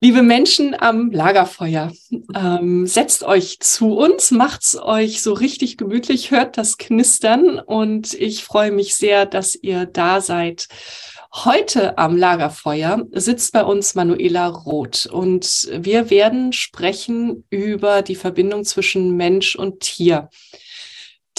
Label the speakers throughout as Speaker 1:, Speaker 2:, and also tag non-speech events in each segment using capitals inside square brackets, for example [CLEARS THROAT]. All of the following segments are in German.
Speaker 1: Liebe Menschen am Lagerfeuer, ähm, setzt euch zu uns, macht's euch so richtig gemütlich, hört das Knistern und ich freue mich sehr, dass ihr da seid. Heute am Lagerfeuer sitzt bei uns Manuela Roth und wir werden sprechen über die Verbindung zwischen Mensch und Tier.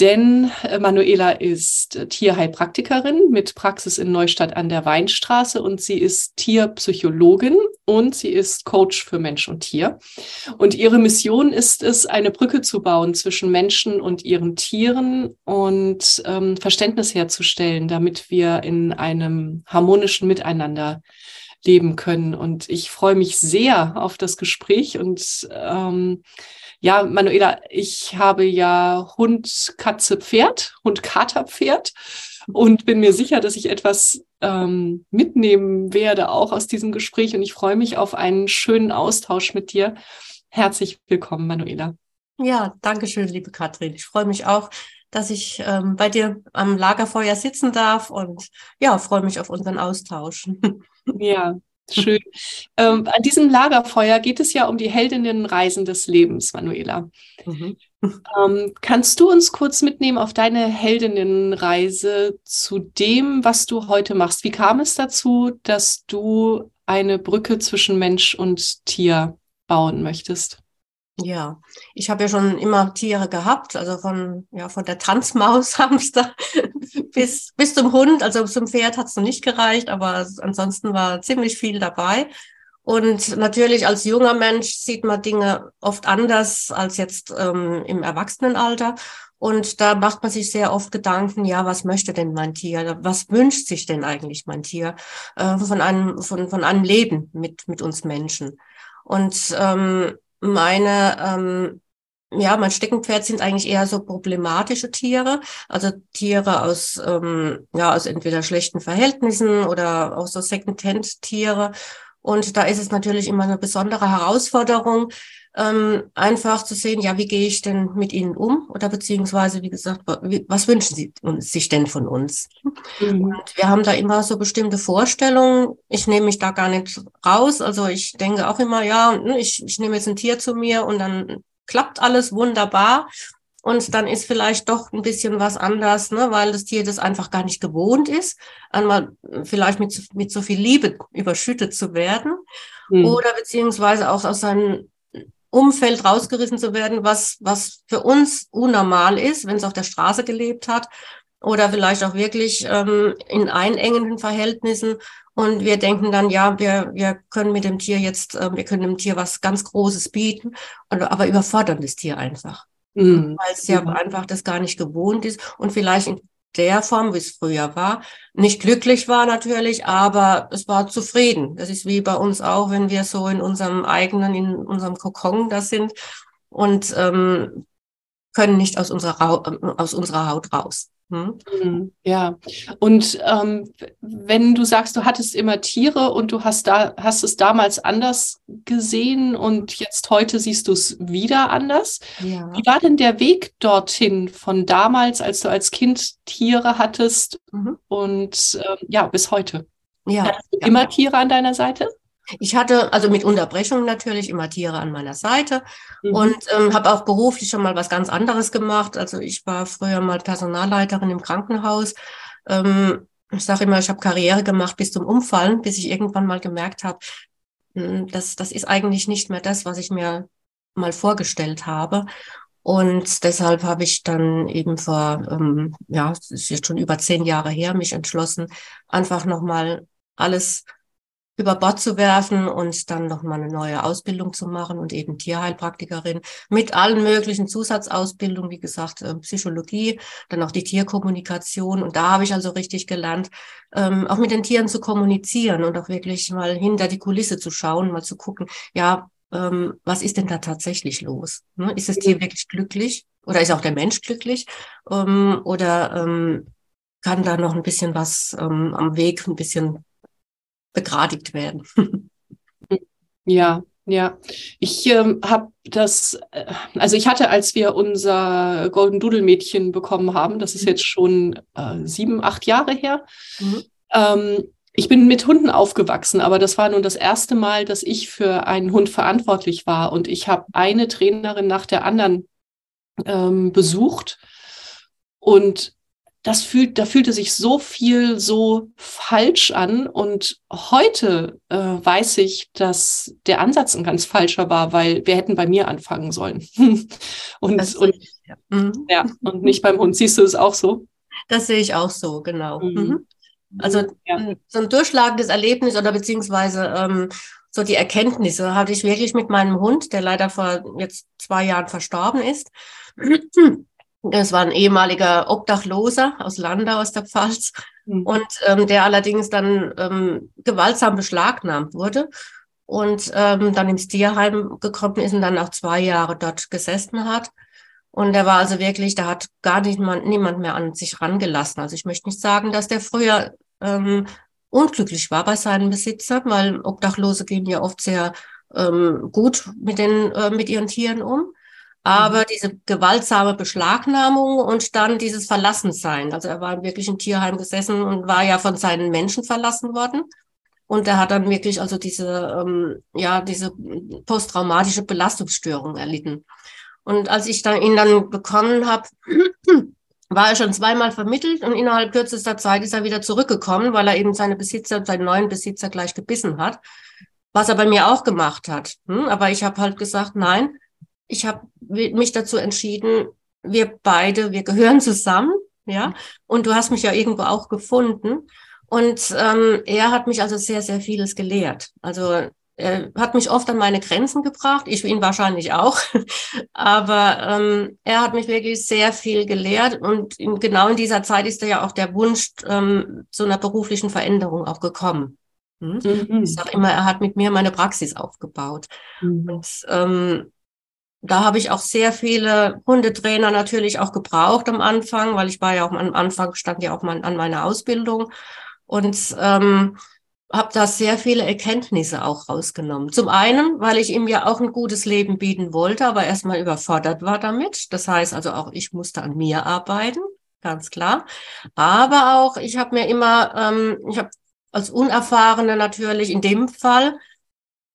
Speaker 1: Denn äh, Manuela ist äh, Tierheilpraktikerin mit Praxis in Neustadt an der Weinstraße und sie ist Tierpsychologin und sie ist Coach für Mensch und Tier. Und ihre Mission ist es, eine Brücke zu bauen zwischen Menschen und ihren Tieren und ähm, Verständnis herzustellen, damit wir in einem harmonischen Miteinander leben können. Und ich freue mich sehr auf das Gespräch und ähm, ja, Manuela, ich habe ja Hund, Katze, Pferd, Hund, Kater, Pferd und bin mir sicher, dass ich etwas ähm, mitnehmen werde, auch aus diesem Gespräch. Und ich freue mich auf einen schönen Austausch mit dir. Herzlich willkommen, Manuela.
Speaker 2: Ja, danke schön, liebe Katrin. Ich freue mich auch, dass ich ähm, bei dir am Lagerfeuer sitzen darf und ja, freue mich auf unseren Austausch. [LAUGHS]
Speaker 1: Ja, Schön. ähm, an diesem Lagerfeuer geht es ja um die Heldinnenreisen des Lebens, Manuela. Mhm. Ähm, kannst du uns kurz mitnehmen auf deine Heldinnenreise zu dem, was du heute machst? Wie kam es dazu, dass du eine Brücke zwischen Mensch und Tier bauen möchtest?
Speaker 2: Ja, ich habe ja schon immer Tiere gehabt, also von, ja, von der Tanzmaus, [LAUGHS] Hamster bis, bis zum Hund. Also zum Pferd hat es noch nicht gereicht, aber ansonsten war ziemlich viel dabei. Und natürlich als junger Mensch sieht man Dinge oft anders als jetzt ähm, im Erwachsenenalter. Und da macht man sich sehr oft Gedanken, ja, was möchte denn mein Tier? Was wünscht sich denn eigentlich mein Tier äh, von einem, von, von einem Leben mit, mit uns Menschen? Und ähm, meine, ähm, ja, mein Steckenpferd sind eigentlich eher so problematische Tiere, also Tiere aus, ähm, ja, aus entweder schlechten Verhältnissen oder auch so Second-Hand-Tiere. Und da ist es natürlich immer eine besondere Herausforderung, ähm, einfach zu sehen, ja, wie gehe ich denn mit ihnen um? Oder beziehungsweise, wie gesagt, was wünschen sie sich denn von uns? Mhm. Und wir haben da immer so bestimmte Vorstellungen. Ich nehme mich da gar nicht raus. Also ich denke auch immer, ja, hm, ich, ich nehme jetzt ein Tier zu mir und dann klappt alles wunderbar. Und dann ist vielleicht doch ein bisschen was anders, ne, weil das Tier das einfach gar nicht gewohnt ist, einmal vielleicht mit, mit so viel Liebe überschüttet zu werden. Mhm. Oder beziehungsweise auch aus seinem Umfeld rausgerissen zu werden, was, was für uns unnormal ist, wenn es auf der Straße gelebt hat oder vielleicht auch wirklich ähm, in einengenden Verhältnissen. Und wir denken dann, ja, wir, wir können mit dem Tier jetzt, äh, wir können dem Tier was ganz Großes bieten, aber überfordern das Tier einfach. Mhm. Weil es ja mhm. einfach das gar nicht gewohnt ist und vielleicht in der Form, wie es früher war. Nicht glücklich war natürlich, aber es war zufrieden. Das ist wie bei uns auch, wenn wir so in unserem eigenen, in unserem Kokon da sind und ähm, können nicht aus unserer, aus unserer Haut raus.
Speaker 1: Hm? Mhm, ja, und ähm, wenn du sagst, du hattest immer Tiere und du hast da hast es damals anders gesehen und jetzt heute siehst du es wieder anders. Ja. Wie war denn der Weg dorthin von damals, als du als Kind Tiere hattest mhm. und äh, ja bis heute? Ja. Hattest du ja. immer Tiere an deiner Seite?
Speaker 2: Ich hatte also mit Unterbrechung natürlich immer Tiere an meiner Seite mhm. und ähm, habe auch beruflich schon mal was ganz anderes gemacht. Also ich war früher mal Personalleiterin im Krankenhaus. Ähm, ich sage immer, ich habe Karriere gemacht bis zum Umfallen, bis ich irgendwann mal gemerkt habe, hm, das, das ist eigentlich nicht mehr das, was ich mir mal vorgestellt habe. Und deshalb habe ich dann eben vor, ähm, ja, es ist jetzt schon über zehn Jahre her, mich entschlossen, einfach nochmal alles über Bord zu werfen und dann nochmal eine neue Ausbildung zu machen und eben Tierheilpraktikerin mit allen möglichen Zusatzausbildungen, wie gesagt, äh, Psychologie, dann auch die Tierkommunikation. Und da habe ich also richtig gelernt, ähm, auch mit den Tieren zu kommunizieren und auch wirklich mal hinter die Kulisse zu schauen, mal zu gucken, ja, ähm, was ist denn da tatsächlich los? Ne? Ist das Tier wirklich glücklich oder ist auch der Mensch glücklich? Ähm, oder ähm, kann da noch ein bisschen was ähm, am Weg, ein bisschen begradigt werden. [LAUGHS]
Speaker 1: ja, ja, ich ähm, habe das, äh, also ich hatte, als wir unser Golden Doodle Mädchen bekommen haben, das ist mhm. jetzt schon äh, sieben, acht Jahre her. Mhm. Ähm, ich bin mit Hunden aufgewachsen, aber das war nun das erste Mal, dass ich für einen Hund verantwortlich war. Und ich habe eine Trainerin nach der anderen ähm, besucht. Und das fühlt, da fühlte sich so viel so falsch an. Und heute äh, weiß ich, dass der Ansatz ein ganz falscher war, weil wir hätten bei mir anfangen sollen. [LAUGHS] und, und, ja. Mhm. ja, und nicht beim Hund. Siehst du es auch so?
Speaker 2: Das sehe ich auch so, genau. Mhm. mhm. Also ja. so ein durchschlagendes Erlebnis oder beziehungsweise ähm, so die Erkenntnisse hatte ich wirklich mit meinem Hund, der leider vor jetzt zwei Jahren verstorben ist. Das war ein ehemaliger Obdachloser aus Landau aus der Pfalz mhm. und ähm, der allerdings dann ähm, gewaltsam beschlagnahmt wurde und ähm, dann ins Tierheim gekommen ist und dann auch zwei Jahre dort gesessen hat. Und der war also wirklich, da hat gar nicht mal, niemand mehr an sich rangelassen. Also ich möchte nicht sagen, dass der früher ähm, unglücklich war bei seinen Besitzern, weil Obdachlose gehen ja oft sehr ähm, gut mit den äh, mit ihren Tieren um. Aber mhm. diese gewaltsame Beschlagnahmung und dann dieses Verlassensein. Also er war wirklich im Tierheim gesessen und war ja von seinen Menschen verlassen worden. Und er hat dann wirklich also diese, ähm, ja, diese posttraumatische Belastungsstörung erlitten. Und als ich dann ihn dann bekommen habe, [CLEARS THROAT] war er schon zweimal vermittelt und innerhalb kürzester Zeit ist er wieder zurückgekommen, weil er eben seine Besitzer, seinen neuen Besitzer gleich gebissen hat, was er bei mir auch gemacht hat. Hm? Aber ich habe halt gesagt, nein, ich habe mich dazu entschieden, wir beide, wir gehören zusammen, ja. Und du hast mich ja irgendwo auch gefunden. Und ähm, er hat mich also sehr, sehr vieles gelehrt. Also er hat mich oft an meine Grenzen gebracht, ich ihn wahrscheinlich auch. [LAUGHS] Aber ähm, er hat mich wirklich sehr viel gelehrt und in, genau in dieser Zeit ist ja auch der Wunsch ähm, zu einer beruflichen Veränderung auch gekommen. Hm? Mhm. Ich sage immer, er hat mit mir meine Praxis aufgebaut. Mhm. Und ähm, da habe ich auch sehr viele Hundetrainer natürlich auch gebraucht am Anfang, weil ich war ja auch am Anfang, stand ja auch mal an meiner Ausbildung und ähm, habe da sehr viele Erkenntnisse auch rausgenommen. Zum einen, weil ich ihm ja auch ein gutes Leben bieten wollte, aber erstmal überfordert war damit. Das heißt also auch, ich musste an mir arbeiten, ganz klar. Aber auch, ich habe mir immer, ähm, ich habe als Unerfahrene natürlich in dem Fall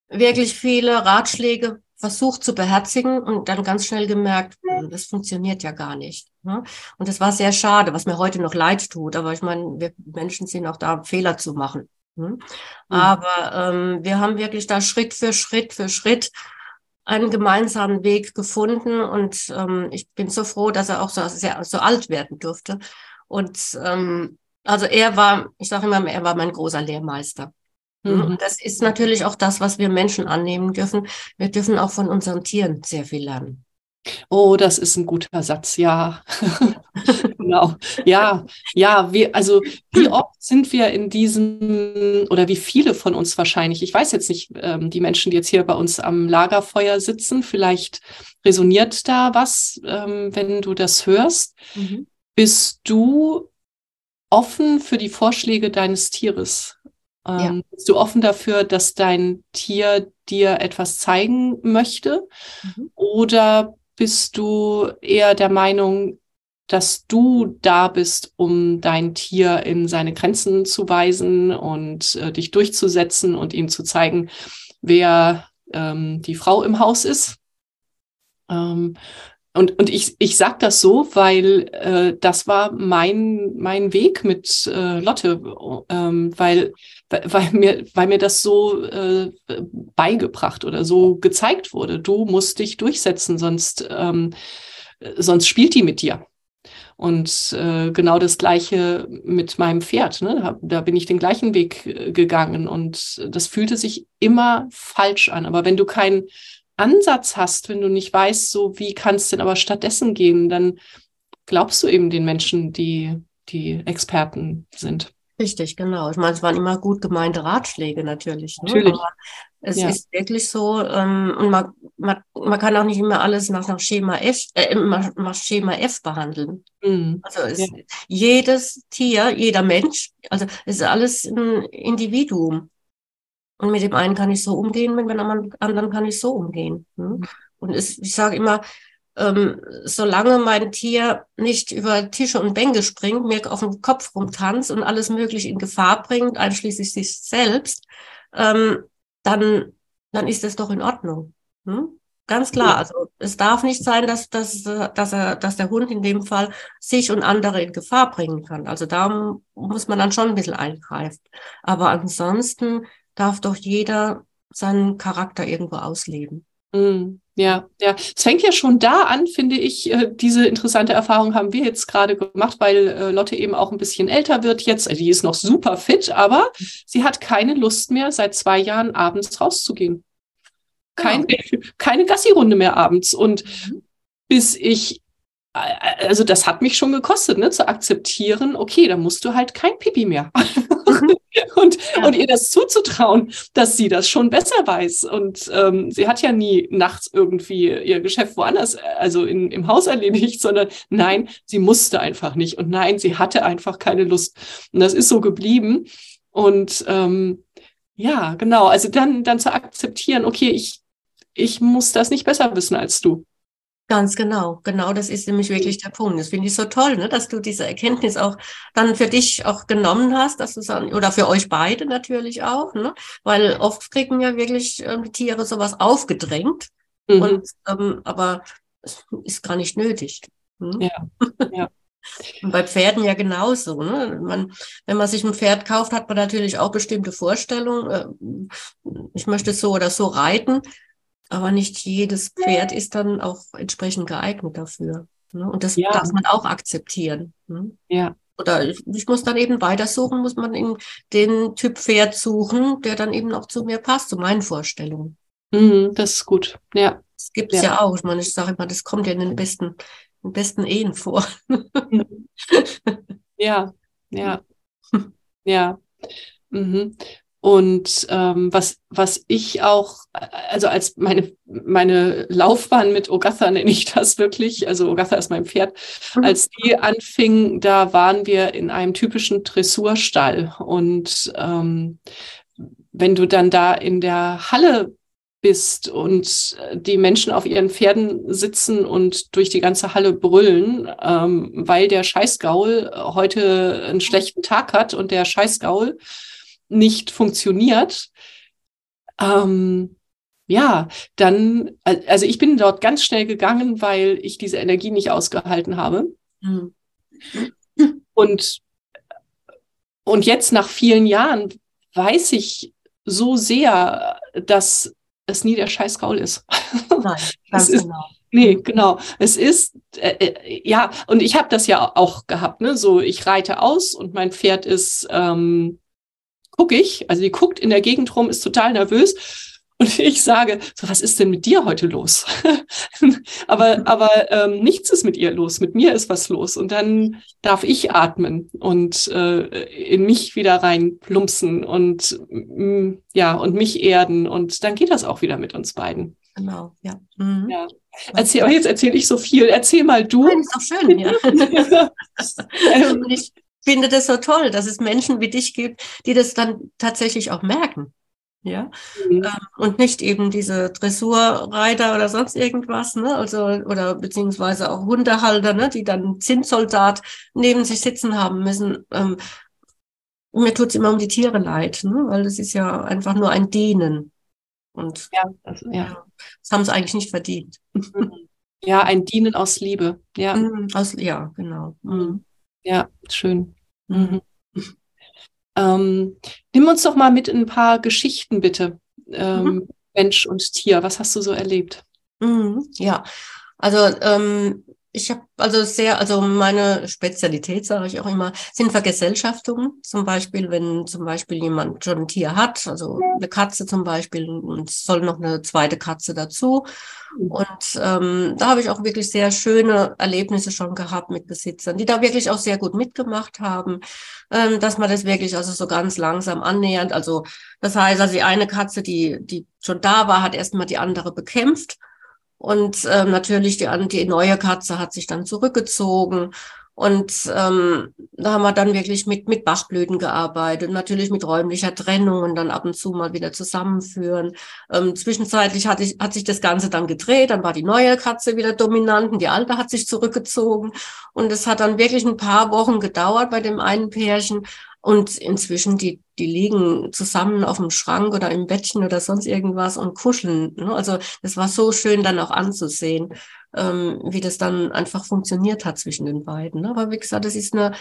Speaker 2: wirklich viele Ratschläge versucht zu beherzigen und dann ganz schnell gemerkt, hm, das funktioniert ja gar nicht. Ne? Und das war sehr schade, was mir heute noch leid tut. Aber ich meine, wir Menschen sind auch da, Fehler zu machen. Ne? Mhm. Aber ähm, wir haben wirklich da Schritt für Schritt für Schritt einen gemeinsamen Weg gefunden und ähm, ich bin so froh, dass er auch so, sehr, so alt werden durfte. Und ähm, also er war, ich sage immer, er war mein großer Lehrmeister. Mhm. Und das ist natürlich auch das, was wir Menschen annehmen dürfen. Wir dürfen auch von unseren Tieren sehr viel lernen.
Speaker 1: Oh, das ist ein guter Satz, ja. [LAUGHS] genau. Ja, ja, wir, also wie [CLEARS THROAT] oft sind wir in diesem, oder wie viele von uns wahrscheinlich, ich weiß jetzt nicht, ähm, die Menschen, die jetzt hier bei uns am Lagerfeuer sitzen, vielleicht resoniert da was, ähm, wenn du das hörst. Mhm. Bist du offen für die Vorschläge deines Tieres? Ähm, ja. Bist du offen dafür, dass dein Tier dir etwas zeigen möchte? Mhm. Oder bist du eher der Meinung, dass du da bist, um dein Tier in seine Grenzen zu weisen und äh, dich durchzusetzen und ihm zu zeigen, wer ähm, die Frau im Haus ist? Ähm, und, und ich, ich sage das so, weil äh, das war mein, mein Weg mit äh, Lotte, ähm, weil, weil, mir, weil mir das so äh, beigebracht oder so gezeigt wurde. Du musst dich durchsetzen, sonst, ähm, sonst spielt die mit dir. Und äh, genau das gleiche mit meinem Pferd. Ne? Da, da bin ich den gleichen Weg äh, gegangen und das fühlte sich immer falsch an. Aber wenn du kein Ansatz hast, wenn du nicht weißt, so wie es denn aber stattdessen gehen, dann glaubst du eben den Menschen, die die Experten sind.
Speaker 2: Richtig, genau. Ich meine, es waren immer gut gemeinte Ratschläge natürlich.
Speaker 1: Ne? Natürlich.
Speaker 2: Aber es ja. ist wirklich so, ähm, und man, man, man kann auch nicht immer alles nach, nach Schema F, äh, nach Schema F behandeln. Mhm. Also es, ja. jedes Tier, jeder Mensch, also es ist alles ein Individuum. Und mit dem einen kann ich so umgehen, mit dem anderen kann ich so umgehen. Hm? Und es, ich sage immer, ähm, solange mein Tier nicht über Tische und Bänke springt, mir auf den Kopf rumtanzt und alles Mögliche in Gefahr bringt, einschließlich sich selbst, ähm, dann, dann ist das doch in Ordnung. Hm? Ganz klar. Also es darf nicht sein, dass, dass, dass, er, dass der Hund in dem Fall sich und andere in Gefahr bringen kann. Also da muss man dann schon ein bisschen eingreifen. Aber ansonsten darf doch jeder seinen Charakter irgendwo ausleben.
Speaker 1: Mm, ja, ja. Es fängt ja schon da an, finde ich. Äh, diese interessante Erfahrung haben wir jetzt gerade gemacht, weil äh, Lotte eben auch ein bisschen älter wird jetzt. Also die ist noch super fit, aber sie hat keine Lust mehr, seit zwei Jahren abends rauszugehen. Kein, genau. [LAUGHS] Keine Gassi-Runde mehr abends. Und mhm. bis ich äh, also das hat mich schon gekostet, ne, zu akzeptieren, okay, da musst du halt kein Pipi mehr. [LAUGHS] [LAUGHS] und, ja. und ihr das zuzutrauen, dass sie das schon besser weiß. Und ähm, sie hat ja nie nachts irgendwie ihr Geschäft woanders, also in, im Haus erledigt, sondern nein, sie musste einfach nicht. Und nein, sie hatte einfach keine Lust. Und das ist so geblieben. Und ähm, ja, genau, also dann, dann zu akzeptieren, okay, ich, ich muss das nicht besser wissen als du.
Speaker 2: Ganz genau, genau, das ist nämlich wirklich der Punkt. Das finde ich so toll, ne, dass du diese Erkenntnis auch dann für dich auch genommen hast, dass du sagen, oder für euch beide natürlich auch, ne? weil oft kriegen ja wirklich äh, die Tiere sowas aufgedrängt, mhm. und, ähm, aber es ist gar nicht nötig. Hm? Ja, ja. [LAUGHS] Und bei Pferden ja genauso. Ne? Man, wenn man sich ein Pferd kauft, hat man natürlich auch bestimmte Vorstellungen. Äh, ich möchte so oder so reiten. Aber nicht jedes Pferd ist dann auch entsprechend geeignet dafür. Ne? Und das ja. darf man auch akzeptieren. Ne? Ja. Oder ich, ich, muss dann eben weitersuchen, muss man in den Typ Pferd suchen, der dann eben auch zu mir passt, zu meinen Vorstellungen.
Speaker 1: Mhm, das ist gut. Ja.
Speaker 2: Das gibt es ja. ja. auch. Ich meine, ich sage immer, das kommt ja in den besten, in den besten Ehen vor.
Speaker 1: Mhm. ja, ja, [LAUGHS] ja. Mhm. Und ähm, was, was ich auch, also als meine, meine Laufbahn mit Ogatha [LAUGHS] nenne ich das wirklich, also Ogatha ist mein Pferd, mhm. als die anfing, da waren wir in einem typischen Dressurstall. Und ähm, wenn du dann da in der Halle bist und die Menschen auf ihren Pferden sitzen und durch die ganze Halle brüllen, ähm, weil der Scheißgaul heute einen schlechten Tag hat und der Scheißgaul nicht funktioniert, ähm, ja, dann, also ich bin dort ganz schnell gegangen, weil ich diese Energie nicht ausgehalten habe. Mhm. Und, und jetzt nach vielen Jahren weiß ich so sehr, dass es nie der scheiß Gaul ist. Nein, [LAUGHS] ganz ist, genau. Nee, genau. Es ist, äh, äh, ja, und ich habe das ja auch gehabt, ne? So, ich reite aus und mein Pferd ist ähm, gucke ich, also die guckt in der Gegend rum, ist total nervös. Und [LAUGHS] ich sage, so, was ist denn mit dir heute los? [LAUGHS] aber aber ähm, nichts ist mit ihr los, mit mir ist was los. Und dann darf ich atmen und äh, in mich wieder reinplumpsen und mm, ja, und mich erden. Und dann geht das auch wieder mit uns beiden.
Speaker 2: Genau, ja. Mhm.
Speaker 1: ja. Erzähl, aber jetzt erzähle ich so viel. Erzähl mal du.
Speaker 2: Nein, ist doch schön, ja. [LAUGHS] und ich finde das so toll, dass es Menschen wie dich gibt, die das dann tatsächlich auch merken ja, mhm. ähm, und nicht eben diese Dressurreiter oder sonst irgendwas, ne, also oder beziehungsweise auch Hundehalter, ne, die dann Zinssoldat neben sich sitzen haben müssen. Ähm, mir tut's immer um die Tiere leid, ne, weil das ist ja einfach nur ein Dienen und ja, das, ja. das haben sie eigentlich nicht verdient.
Speaker 1: Mhm. Ja, ein Dienen aus Liebe, ja,
Speaker 2: mhm, aus ja, genau. Mhm.
Speaker 1: Ja, schön. Mhm. Ähm, nimm uns doch mal mit in ein paar Geschichten, bitte. Ähm, mhm. Mensch und Tier, was hast du so erlebt?
Speaker 2: Mhm, ja, also ähm, ich habe also sehr, also meine Spezialität, sage ich auch immer, sind Vergesellschaftungen. Zum Beispiel, wenn zum Beispiel jemand schon ein Tier hat, also eine Katze zum Beispiel, und soll noch eine zweite Katze dazu. Und ähm, da habe ich auch wirklich sehr schöne Erlebnisse schon gehabt mit Besitzern, die da wirklich auch sehr gut mitgemacht haben, ähm, dass man das wirklich also so ganz langsam annähernd. Also das heißt, also die eine Katze, die, die schon da war, hat erstmal die andere bekämpft. Und ähm, natürlich die, die neue Katze hat sich dann zurückgezogen. Und ähm, da haben wir dann wirklich mit, mit Bachblüten gearbeitet, natürlich mit räumlicher Trennung und dann ab und zu mal wieder zusammenführen. Ähm, zwischenzeitlich hat, ich, hat sich das Ganze dann gedreht, dann war die neue Katze wieder dominant und die alte hat sich zurückgezogen. Und es hat dann wirklich ein paar Wochen gedauert bei dem einen Pärchen. Und inzwischen, die, die liegen zusammen auf dem Schrank oder im Bettchen oder sonst irgendwas und kuscheln. Ne? Also das war so schön dann auch anzusehen, ähm, wie das dann einfach funktioniert hat zwischen den beiden. Ne? Aber wie gesagt, das ist eine,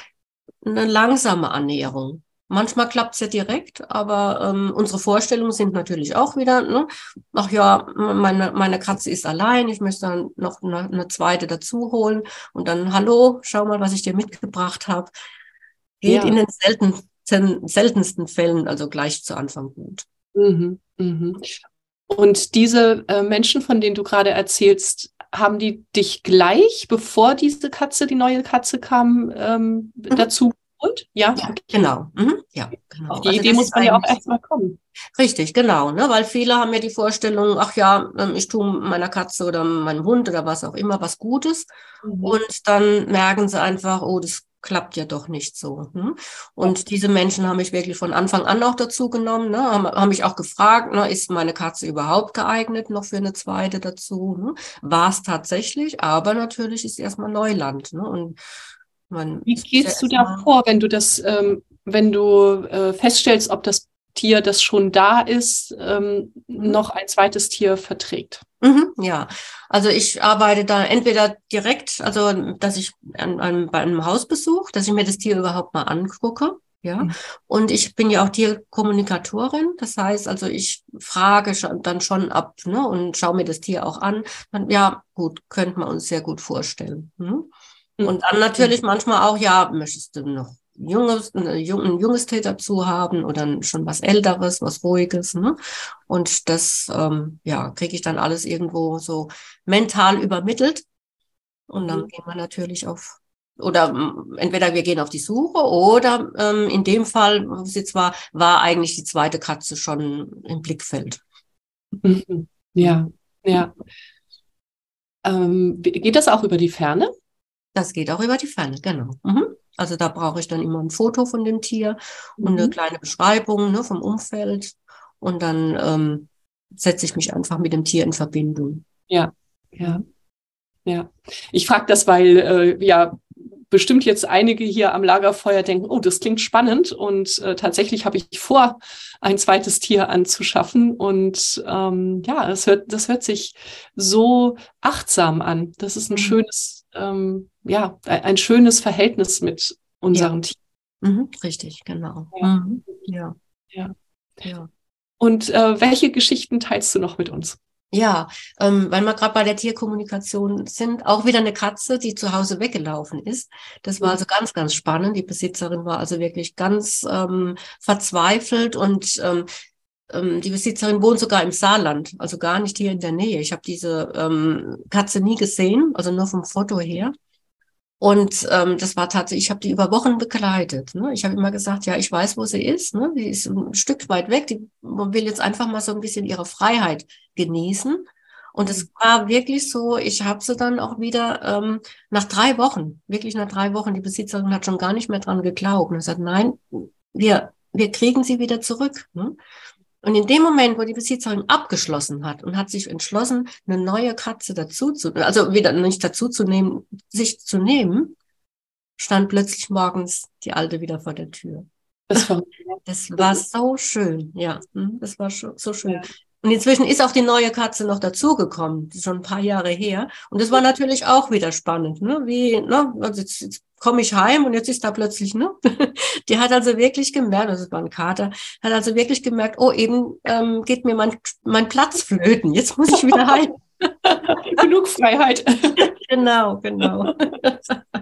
Speaker 2: eine langsame Annäherung. Manchmal klappt's ja direkt, aber ähm, unsere Vorstellungen sind natürlich auch wieder, ne? ach ja, meine, meine Katze ist allein, ich möchte dann noch eine, eine zweite dazu holen und dann, hallo, schau mal, was ich dir mitgebracht habe geht ja. in den seltensten, seltensten Fällen also gleich zu Anfang gut.
Speaker 1: Mhm, mhm. Und diese äh, Menschen, von denen du gerade erzählst, haben die dich gleich, bevor diese Katze, die neue Katze kam, ähm, mhm. dazu geholt?
Speaker 2: Ja, ja okay. genau. Mhm. Ja, genau.
Speaker 1: Auf die also Idee muss man ja auch erstmal kommen.
Speaker 2: Richtig, genau, ne? weil viele haben ja die Vorstellung, ach ja, ähm, ich tue meiner Katze oder meinem Hund oder was auch immer was Gutes mhm. und dann merken sie einfach, oh, das klappt ja doch nicht so. Hm? Und diese Menschen haben mich wirklich von Anfang an auch dazu genommen, ne? haben, haben mich auch gefragt, ne, ist meine Katze überhaupt geeignet noch für eine zweite dazu? Hm? War es tatsächlich, aber natürlich ist erstmal Neuland. Ne? Und
Speaker 1: man Wie gehst du da vor, wenn du das, ähm, wenn du äh, feststellst, ob das Tier, das schon da ist, ähm, mhm. noch ein zweites Tier verträgt?
Speaker 2: Mhm, ja, also ich arbeite da entweder direkt, also dass ich an, an, bei einem Hausbesuch, dass ich mir das Tier überhaupt mal angucke. Ja, mhm. und ich bin ja auch Tierkommunikatorin. Das heißt, also ich frage dann schon ab ne, und schaue mir das Tier auch an. Dann, ja, gut, könnte man uns sehr gut vorstellen. Hm? Und dann natürlich manchmal auch, ja, möchtest du noch junges, ein junges Tier dazu haben oder schon was Älteres, was Ruhiges. Ne? Und das ähm, ja, kriege ich dann alles irgendwo so mental übermittelt. Und dann mhm. gehen wir natürlich auf, oder entweder wir gehen auf die Suche oder ähm, in dem Fall, wo es jetzt war, war eigentlich die zweite Katze schon im Blickfeld.
Speaker 1: Mhm. [LAUGHS] Ja, ja. Ähm, geht das auch über die Ferne?
Speaker 2: Das geht auch über die Ferne, genau. Mhm. Also da brauche ich dann immer ein Foto von dem Tier und mhm. eine kleine Beschreibung ne, vom Umfeld. Und dann ähm, setze ich mich einfach mit dem Tier in Verbindung.
Speaker 1: Ja, ja, ja. Ich frage das, weil äh, ja bestimmt jetzt einige hier am Lagerfeuer denken, oh, das klingt spannend und äh, tatsächlich habe ich vor, ein zweites Tier anzuschaffen und ähm, ja, es hört, das hört sich so achtsam an. Das ist ein mhm. schönes ähm, ja, ein schönes Verhältnis mit unserem ja. Team.
Speaker 2: Mhm, richtig, genau.
Speaker 1: Ja. Mhm. ja. ja. ja. Und äh, welche Geschichten teilst du noch mit uns?
Speaker 2: Ja, ähm, weil wir gerade bei der Tierkommunikation sind, auch wieder eine Katze, die zu Hause weggelaufen ist. Das war mhm. also ganz, ganz spannend. Die Besitzerin war also wirklich ganz ähm, verzweifelt und ähm, ähm, die Besitzerin wohnt sogar im Saarland, also gar nicht hier in der Nähe. Ich habe diese ähm, Katze nie gesehen, also nur vom Foto her. Und ähm, das war tatsächlich, ich habe die über Wochen begleitet. Ne? Ich habe immer gesagt, ja, ich weiß, wo sie ist. Ne? Die ist ein Stück weit weg. Die will jetzt einfach mal so ein bisschen ihre Freiheit genießen. Und es war wirklich so, ich habe sie dann auch wieder ähm, nach drei Wochen, wirklich nach drei Wochen, die Besitzerin hat schon gar nicht mehr dran geglaubt. Und sagt, nein, wir, wir kriegen sie wieder zurück. Ne? Und in dem Moment, wo die Besitzerin abgeschlossen hat und hat sich entschlossen, eine neue Katze dazu zu, also wieder nicht dazu zu nehmen, sich zu nehmen, stand plötzlich morgens die alte wieder vor der Tür. Das war, das war so schön, ja, hm, das war so schön. Und inzwischen ist auch die neue Katze noch dazugekommen, schon ein paar Jahre her. Und das war natürlich auch wieder spannend, ne? Wie, ne? Also jetzt, jetzt komme ich heim und jetzt ist da plötzlich, ne? [LAUGHS] Die hat also wirklich gemerkt, das war ein Kater, hat also wirklich gemerkt, oh, eben ähm, geht mir mein, mein Platz flöten. Jetzt muss ich wieder heim. [LAUGHS]
Speaker 1: Genug Freiheit.
Speaker 2: genau, genau.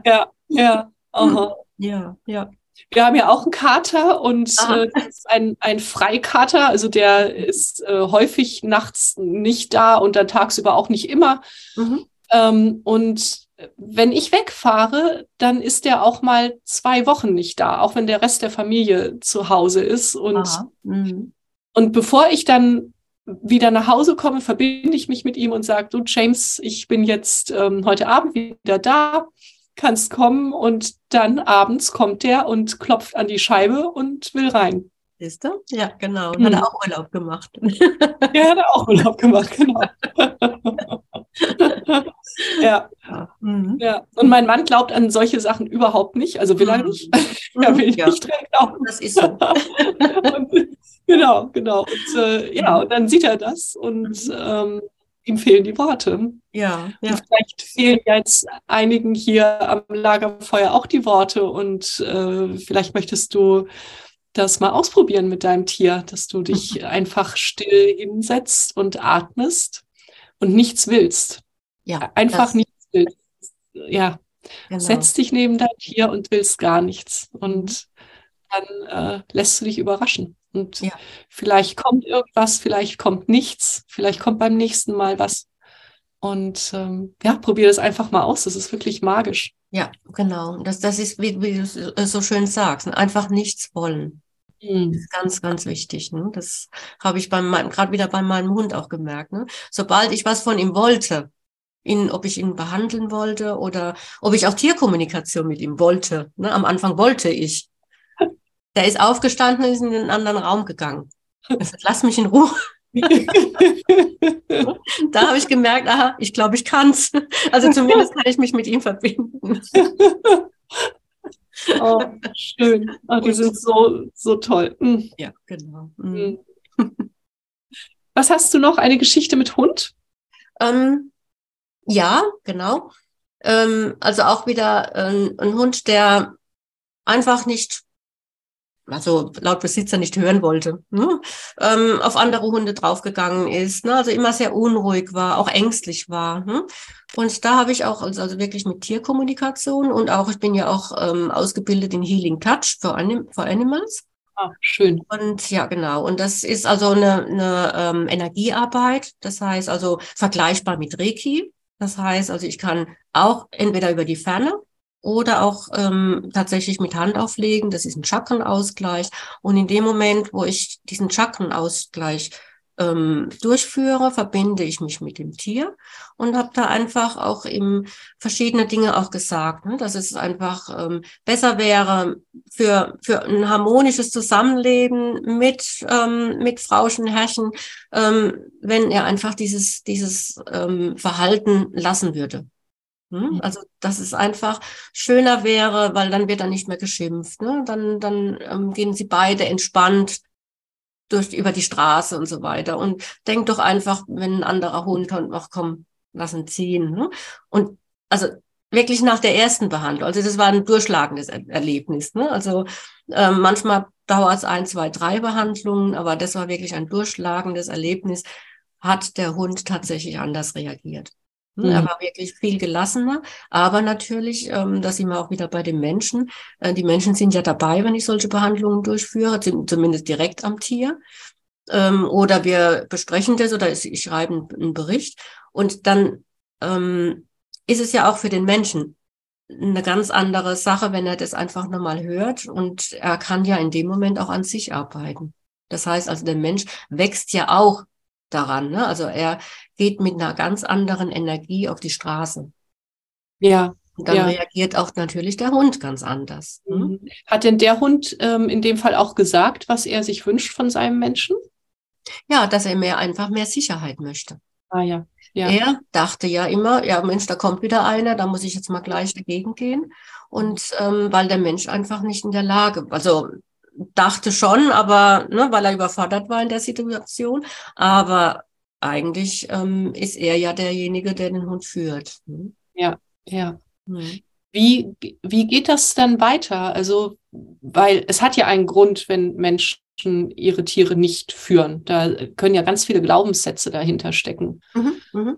Speaker 1: ja, ja. [LAUGHS]
Speaker 2: Aha. Ja, ja.
Speaker 1: Wir haben ja auch einen Kater und äh, das ist ein, ein Freikater, also der ist äh, häufig nachts nicht da und dann tagsüber auch nicht immer. Mhm. Ähm, und wenn ich wegfahre, dann ist der auch mal zwei Wochen nicht da, auch wenn der Rest der Familie zu Hause ist. Und, mhm. und bevor ich dann wieder nach Hause komme, verbinde ich mich mit ihm und sage, du James, ich bin jetzt ähm, heute Abend wieder da kannst kommen und dann abends kommt der und klopft an die Scheibe und will rein.
Speaker 2: Siehst du? Ja, genau. Hm. Hat er auch Urlaub gemacht. [LAUGHS]
Speaker 1: Ja, hat er auch Urlaub gemacht, genau. [LAUGHS] ja. Mhm. ja. Und mein Mann glaubt an solche Sachen überhaupt nicht. Also will er mhm. nicht. [LAUGHS] er will ja. nicht dran glauben.
Speaker 2: Das ist so.
Speaker 1: und, genau, genau. Und äh, ja, und dann sieht er das und mhm. ähm, ihm fehlen die Worte.
Speaker 2: Ja, ja.
Speaker 1: vielleicht fehlen jetzt einigen hier am Lagerfeuer auch die Worte und äh, vielleicht möchtest du das mal ausprobieren mit deinem Tier, dass du dich [LAUGHS] einfach still hinsetzt und atmest und nichts willst.
Speaker 2: Ja,
Speaker 1: einfach nichts willst. Ja, genau. setz dich neben dein Tier und willst gar nichts und mhm. dann äh, lässt du dich überraschen. Und ja. vielleicht kommt irgendwas, vielleicht kommt nichts, vielleicht kommt beim nächsten Mal was. Und ähm, ja, probier das einfach mal aus. Das ist wirklich magisch.
Speaker 2: Ja, genau. Das, das ist, wie, wie du so schön sagst, ne? einfach nichts wollen. Mhm. Das ist ganz, ganz wichtig. Ne? Das habe ich beim gerade wieder bei meinem Hund auch gemerkt. Ne? Sobald ich was von ihm wollte, ihn, ob ich ihn behandeln wollte oder ob ich auch Tierkommunikation mit ihm wollte. Ne? Am Anfang wollte ich. Der ist aufgestanden und ist in den anderen Raum gegangen. Sagt, [LAUGHS] Lass mich in Ruhe. [LAUGHS] da habe ich gemerkt, aha, ich glaube, ich kann's. Also zumindest kann ich mich mit ihm verbinden. [LAUGHS]
Speaker 1: oh, schön. Oh, die sind so, so toll.
Speaker 2: Mhm. Ja, genau. Mhm.
Speaker 1: Was hast du noch? Eine Geschichte mit Hund?
Speaker 2: Ähm, ja, genau. Ähm, also auch wieder ein, ein Hund, der einfach nicht also laut Besitzer nicht hören wollte, ne? ähm, auf andere Hunde draufgegangen ist, ne? also immer sehr unruhig war, auch ängstlich war. Ne? Und da habe ich auch also, also wirklich mit Tierkommunikation und auch, ich bin ja auch ähm, ausgebildet in Healing Touch für, Anim für Animals.
Speaker 1: Ah, schön.
Speaker 2: Und ja, genau. Und das ist also eine, eine ähm, Energiearbeit, das heißt also vergleichbar mit Reiki. Das heißt also, ich kann auch entweder über die Ferne oder auch ähm, tatsächlich mit Hand auflegen. Das ist ein Chakrenausgleich. Und in dem Moment, wo ich diesen Chakrenausgleich ähm, durchführe, verbinde ich mich mit dem Tier und habe da einfach auch eben verschiedene Dinge auch gesagt, ne, dass es einfach ähm, besser wäre für, für ein harmonisches Zusammenleben mit, ähm, mit Frauchen, Herrchen, ähm, wenn er einfach dieses, dieses ähm, Verhalten lassen würde. Hm? Also, dass es einfach schöner wäre, weil dann wird er nicht mehr geschimpft. Ne? Dann, dann ähm, gehen sie beide entspannt durch, über die Straße und so weiter. Und denk doch einfach, wenn ein anderer Hund kommt, ach komm, lass ihn ziehen. Ne? Und also wirklich nach der ersten Behandlung. Also das war ein durchschlagendes er Erlebnis. Ne? Also ähm, manchmal dauert es ein, zwei, drei Behandlungen, aber das war wirklich ein durchschlagendes Erlebnis. Hat der Hund tatsächlich anders reagiert. Mhm. Er war wirklich viel gelassener, aber natürlich, ähm, da sind wir auch wieder bei den Menschen. Äh, die Menschen sind ja dabei, wenn ich solche Behandlungen durchführe, zumindest direkt am Tier. ähm, oder wir besprechen das oder ich schreibe einen Bericht und dann ähm, ist es ja auch für den Menschen eine ganz andere Sache, wenn er das einfach nochmal hört und er kann ja in dem Moment auch an sich arbeiten. Das heißt also, der Mensch wächst ja auch daran. Ne? Also er geht mit einer ganz anderen Energie auf die Straße.
Speaker 1: Ja.
Speaker 2: Und dann
Speaker 1: ja.
Speaker 2: reagiert auch natürlich der Hund ganz anders.
Speaker 1: Mhm. Hat denn der Hund ähm, in dem Fall auch gesagt, was er sich wünscht von seinem Menschen?
Speaker 2: Ja, dass er mehr einfach mehr Sicherheit möchte.
Speaker 1: Ah ja. ja.
Speaker 2: Er dachte ja immer, ja Mensch, da kommt wieder einer, da muss ich jetzt mal gleich dagegen gehen. Und ähm, weil der Mensch einfach nicht in der Lage, also dachte schon, aber ne, weil er überfordert war in der Situation. Aber eigentlich ähm, ist er ja derjenige, der den Hund führt.
Speaker 1: Hm? Ja, ja. Hm. Wie, wie geht das dann weiter? Also, weil es hat ja einen Grund, wenn Menschen ihre Tiere nicht führen. Da können ja ganz viele Glaubenssätze dahinter stecken. Mhm, mh.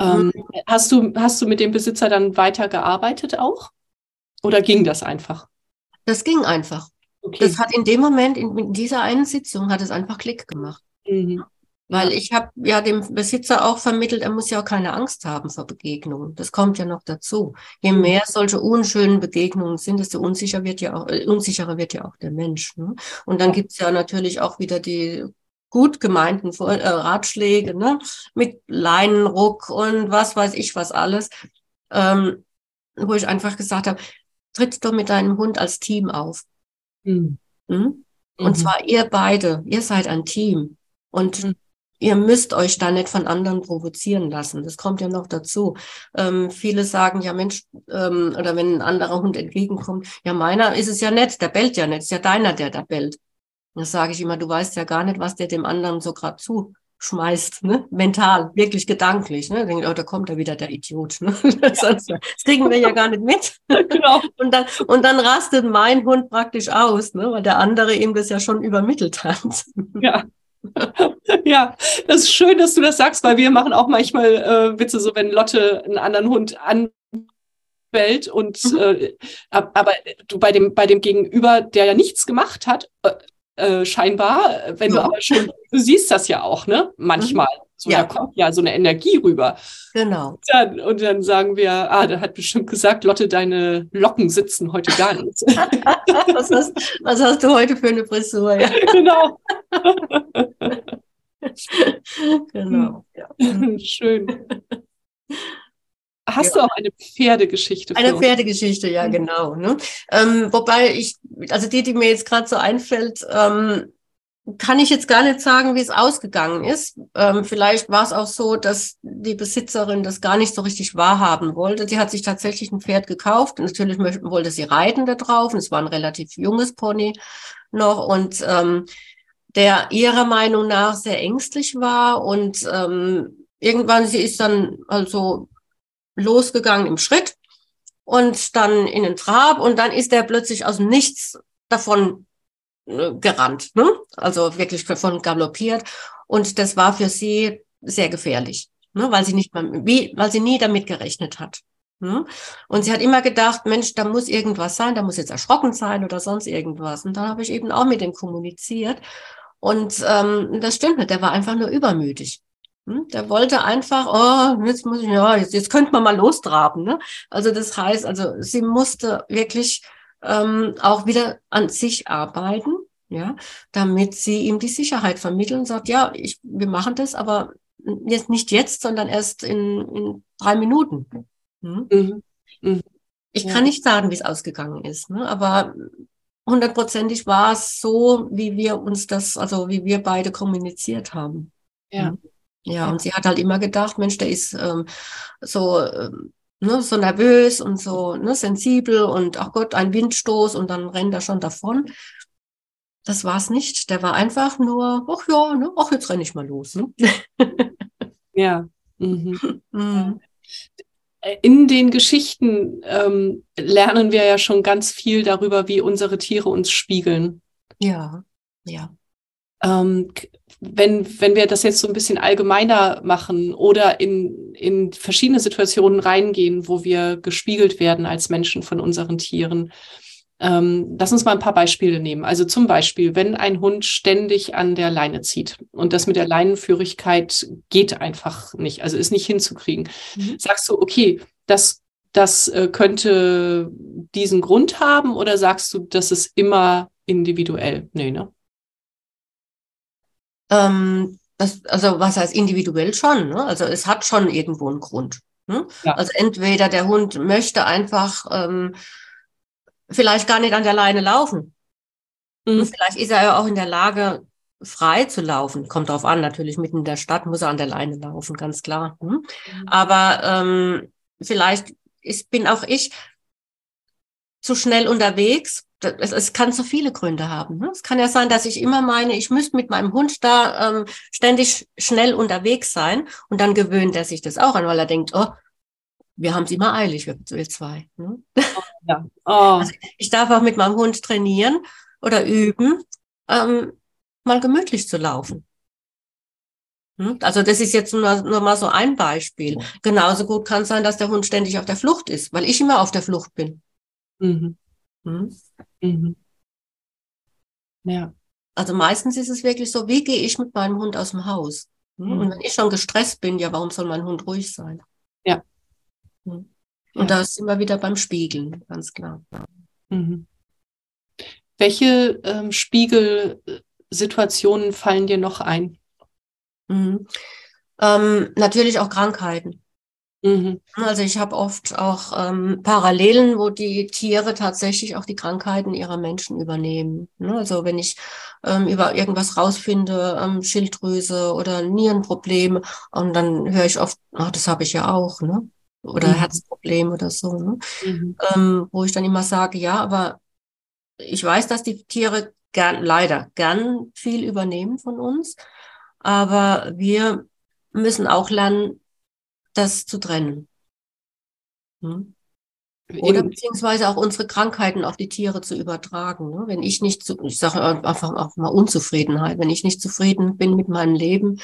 Speaker 1: ähm, hast, du, hast du mit dem Besitzer dann weitergearbeitet auch? Oder ging das einfach?
Speaker 2: Das ging einfach. Okay. Das hat in dem Moment, in, dieser einen Sitzung, hat es einfach Klick gemacht. Mhm. Weil ich habe ja dem Besitzer auch vermittelt, er muss ja auch keine Angst haben vor Begegnungen. Das kommt ja noch dazu. Je mhm. mehr solche unschönen Begegnungen sind, desto unsicher wird ja auch, äh, unsicherer wird ja auch der Mensch. Ne? Und dann gibt's ja natürlich auch wieder die gut gemeinten Vor äh, Ratschläge, ne? mit Leinenruck und was weiß ich was alles, ähm, wo ich einfach gesagt habe, tritt doch mit deinem Hund als Team auf. Mhm. Mhm. Und zwar ihr beide, ihr seid ein Team. Und mhm. ihr müsst euch da nicht von anderen provozieren lassen. Das kommt ja noch dazu. Ähm, viele sagen, ja Mensch, ähm, oder wenn ein anderer Hund entgegenkommt, ja meiner ist es ja nett, der bellt ja nicht, ist ja deiner, der da bellt. Das sage ich immer, du weißt ja gar nicht, was der dem anderen so gerade zu schmeißt, ne? mental, wirklich gedanklich. Ne? Denkt, oh, da kommt da wieder der Idiot. Ne? [LAUGHS] Das, das kriegen wir ja gar nicht mit. [LAUGHS] Genau. Und, dann, und dann rastet mein Hund praktisch aus, ne? weil der andere ihm das ja schon übermittelt hat. [LAUGHS]
Speaker 1: Ja. Ja, das ist schön, dass du das sagst, weil wir machen auch manchmal äh, Witze, so wenn Lotte einen anderen Hund anbellt und mhm. äh, aber du bei dem bei dem Gegenüber, der ja nichts gemacht hat, äh, scheinbar, wenn ja. du aber schon, du siehst das ja auch, ne? Manchmal. Mhm. So, ja. Da kommt ja so eine Energie rüber.
Speaker 2: Genau.
Speaker 1: Und dann, und dann sagen wir, ah, der hat bestimmt gesagt, Lotte, deine Locken sitzen heute gar nicht. [LAUGHS]
Speaker 2: was, hast, was hast du heute für eine Frisur? Ja. [LAUGHS]
Speaker 1: Genau. [LAUGHS]
Speaker 2: genau.
Speaker 1: Ja. Schön. Hast ja. du auch eine Pferdegeschichte?
Speaker 2: Eine Pferdegeschichte, ja, mhm. genau. Ne? Ähm, wobei ich, also die, die mir jetzt gerade so einfällt, ähm, kann ich jetzt gar nicht sagen, wie es ausgegangen ist. Ähm, vielleicht war es auch so, dass die Besitzerin das gar nicht so richtig wahrhaben wollte. Sie hat sich tatsächlich ein Pferd gekauft. Natürlich wollte sie reiten da drauf. Und es war ein relativ junges Pony noch und ähm, der ihrer Meinung nach sehr ängstlich war und ähm, irgendwann sie ist dann also losgegangen im Schritt und dann in den Trab und dann ist er plötzlich aus Nichts davon äh, gerannt, ne? also wirklich davon galoppiert und das war für sie sehr gefährlich, ne? weil sie nicht mal, wie, weil sie nie damit gerechnet hat. Ne? Und sie hat immer gedacht, Mensch, da muss irgendwas sein, da muss jetzt erschrocken sein oder sonst irgendwas. Und dann habe ich eben auch mit ihm kommuniziert. Und ähm, das stimmt nicht, der war einfach nur übermütig. Hm? Der wollte einfach, oh, jetzt muss ich, ja, jetzt, jetzt könnte man mal lostraben. Ne? Also das heißt, also sie musste wirklich ähm, auch wieder an sich arbeiten, ja, damit sie ihm die Sicherheit vermitteln und sagt, ja, ich, wir machen das, aber jetzt nicht jetzt, sondern erst in, in drei Minuten. Hm? Mhm. Mhm. Ich ja. kann nicht sagen, wie es ausgegangen ist, ne? aber hundertprozentig war es so, wie wir uns das, also wie wir beide kommuniziert haben.
Speaker 1: Ja. Hm?
Speaker 2: Ja, und sie hat halt immer gedacht, Mensch, der ist ähm, so, ähm, ne, so nervös und so ne, sensibel und ach Gott, ein Windstoß und dann rennt er schon davon. Das war es nicht. Der war einfach nur, ach ja, ne, ach jetzt renne ich mal los. Ne? [LAUGHS]
Speaker 1: Ja. Mhm. mhm. In den Geschichten ähm, lernen wir ja schon ganz viel darüber, wie unsere Tiere uns spiegeln.
Speaker 2: Ja, ja.
Speaker 1: Ähm, wenn, wenn wir das jetzt so ein bisschen allgemeiner machen oder in, in verschiedene Situationen reingehen, wo wir gespiegelt werden als Menschen von unseren Tieren, Ähm, lass uns mal ein paar Beispiele nehmen. Also zum Beispiel, wenn ein Hund ständig an der Leine zieht und das mit der Leinenführigkeit geht einfach nicht, also ist nicht hinzukriegen, mhm. sagst du, okay, das, das äh, könnte diesen Grund haben oder sagst du, das ist immer individuell? Nee, ne?
Speaker 2: Ähm, das, also was heißt individuell schon? Ne? Also es hat schon irgendwo einen Grund. Ne? Ja. Also entweder der Hund möchte einfach ähm, vielleicht gar nicht an der Leine laufen. Mhm. Vielleicht ist er ja auch in der Lage, frei zu laufen. Kommt drauf an, natürlich mitten in der Stadt muss er an der Leine laufen, ganz klar. Hm? Mhm. Aber ähm, vielleicht ist, bin auch ich zu schnell unterwegs. Es, es kann so viele Gründe haben. Ne? Es kann ja sein, dass ich immer meine, ich müsste mit meinem Hund da ähm, ständig schnell unterwegs sein und dann gewöhnt er sich das auch an, weil er denkt, oh, wir haben es immer eilig, wir, wir zwei. Ne? Oh, ja. [LAUGHS] oh. Also ich darf auch mit meinem Hund trainieren oder üben, ähm, mal gemütlich zu laufen. Hm? Also das ist jetzt nur, nur mal so ein Beispiel. Genauso gut kann es sein, dass der Hund ständig auf der Flucht ist, weil ich immer auf der Flucht bin. Mhm. Hm? Mhm. Ja. Also meistens ist es wirklich so, wie gehe ich mit meinem Hund aus dem Haus? Hm? Mhm. Und wenn ich schon gestresst bin, ja, warum soll mein Hund ruhig sein?
Speaker 1: Ja.
Speaker 2: Und ja. da sind wir wieder beim Spiegeln, ganz klar. Mhm.
Speaker 1: Welche ähm, Spiegelsituationen fallen dir noch ein?
Speaker 2: Mhm. Ähm, natürlich auch Krankheiten. Mhm. Also ich habe oft auch ähm, Parallelen, wo die Tiere tatsächlich auch die Krankheiten ihrer Menschen übernehmen. Ne? Also wenn ich ähm, über irgendwas rausfinde, ähm, Schilddrüse oder Nierenprobleme, und dann höre ich oft, ach, das habe ich ja auch. Ne? oder mhm. Herzproblem oder so, ne? Mhm. Ähm, wo ich dann immer sage, ja, aber ich weiß, dass die Tiere gern, leider gern viel übernehmen von uns, aber wir müssen auch lernen, das zu trennen. Hm? Oder beziehungsweise auch unsere Krankheiten auf die Tiere zu übertragen. Ne? Wenn ich nicht, zu, ich sage einfach auch mal Unzufriedenheit, wenn ich nicht zufrieden bin mit meinem Leben,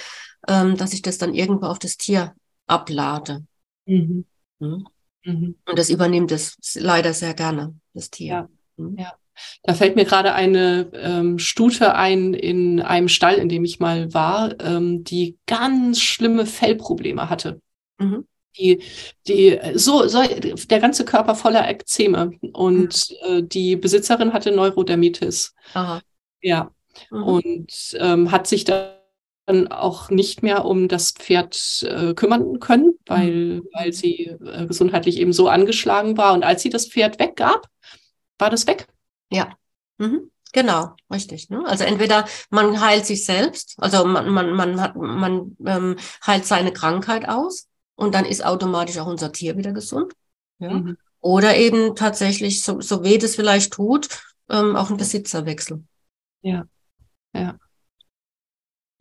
Speaker 2: ähm, dass ich das dann irgendwo auf das Tier ablade. Mhm. Mhm. mhm. Und das übernimmt es leider sehr gerne, das Tier.
Speaker 1: Ja. Mhm. ja. Da fällt mir gerade eine ähm, Stute ein in einem Stall, in dem ich mal war, ähm, die ganz schlimme Fellprobleme hatte. Mhm. Die, die, so, so, der ganze Körper voller Ekzeme und mhm. äh, die Besitzerin hatte Neurodermitis. Aha. Ja. Mhm. Und ähm, hat sich da dann auch nicht mehr um das Pferd äh, kümmern können, weil, mhm. weil sie äh, gesundheitlich eben so angeschlagen war. Und als sie das Pferd weggab, war das weg.
Speaker 2: Ja. Mhm. Genau, richtig. Ne? Also entweder man heilt sich selbst, also man, man, man, hat, man ähm, heilt seine Krankheit aus und dann ist automatisch auch unser Tier wieder gesund. Ja? Mhm. Oder eben tatsächlich, so, so weh das vielleicht tut, ähm, auch ein Besitzerwechsel.
Speaker 1: Ja, ja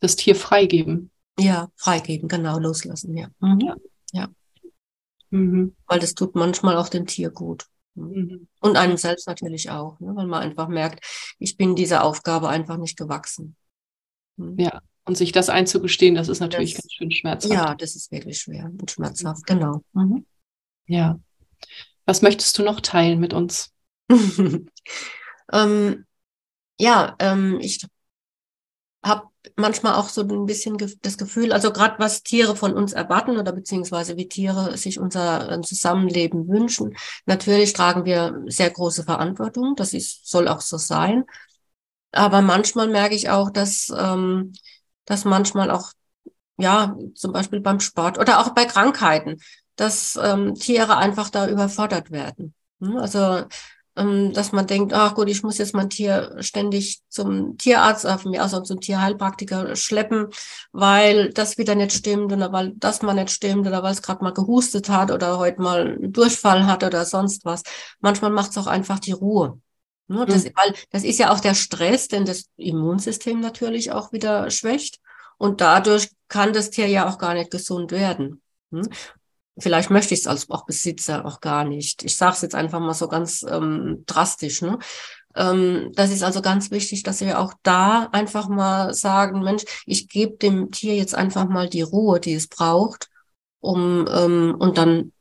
Speaker 1: das Tier freigeben.
Speaker 2: Ja, freigeben, genau, loslassen, ja. Mhm. Ja. ja. Mhm. Weil das tut manchmal auch dem Tier gut. Mhm. Und einem selbst natürlich auch, ne? weil man einfach merkt, ich bin dieser Aufgabe einfach nicht gewachsen.
Speaker 1: Mhm. Ja, und sich das einzugestehen, das ist natürlich das, ganz schön schmerzhaft.
Speaker 2: Ja, das ist wirklich schwer und schmerzhaft, genau. Mhm.
Speaker 1: Ja. Was möchtest du noch teilen mit uns? [LAUGHS]
Speaker 2: ähm, ja, ähm, ich habe manchmal auch so ein bisschen das Gefühl, also gerade was Tiere von uns erwarten oder beziehungsweise wie Tiere sich unser äh, Zusammenleben wünschen. Natürlich tragen wir sehr große Verantwortung, das ist, soll auch so sein. Aber manchmal merke ich auch, dass, ähm, dass manchmal auch, ja, zum Beispiel beim Sport oder auch bei Krankheiten, dass ähm, Tiere einfach da überfordert werden. Hm, also ähm, dass man denkt, ach gut, ich muss jetzt mein Tier ständig zum Tierarzt, äh, mir aus zum Tierheilpraktiker schleppen, weil das wieder nicht stimmt oder weil das mal nicht stimmt oder weil es gerade mal gehustet hat oder heute mal einen Durchfall hat oder sonst was. Manchmal macht es auch einfach die Ruhe. Ne? Das, mhm. weil das ist ja auch der Stress, den das Immunsystem natürlich auch wieder schwächt. Und dadurch kann das Tier ja auch gar nicht gesund werden. Hm? Vielleicht möchte ich es als auch Besitzer auch gar nicht. Ich sage es jetzt einfach mal so ganz ähm, drastisch. Ne? Ähm, das ist also ganz wichtig, dass wir auch da einfach mal sagen, Mensch, ich gebe dem Tier jetzt einfach mal die Ruhe, die es braucht, um ähm, und dann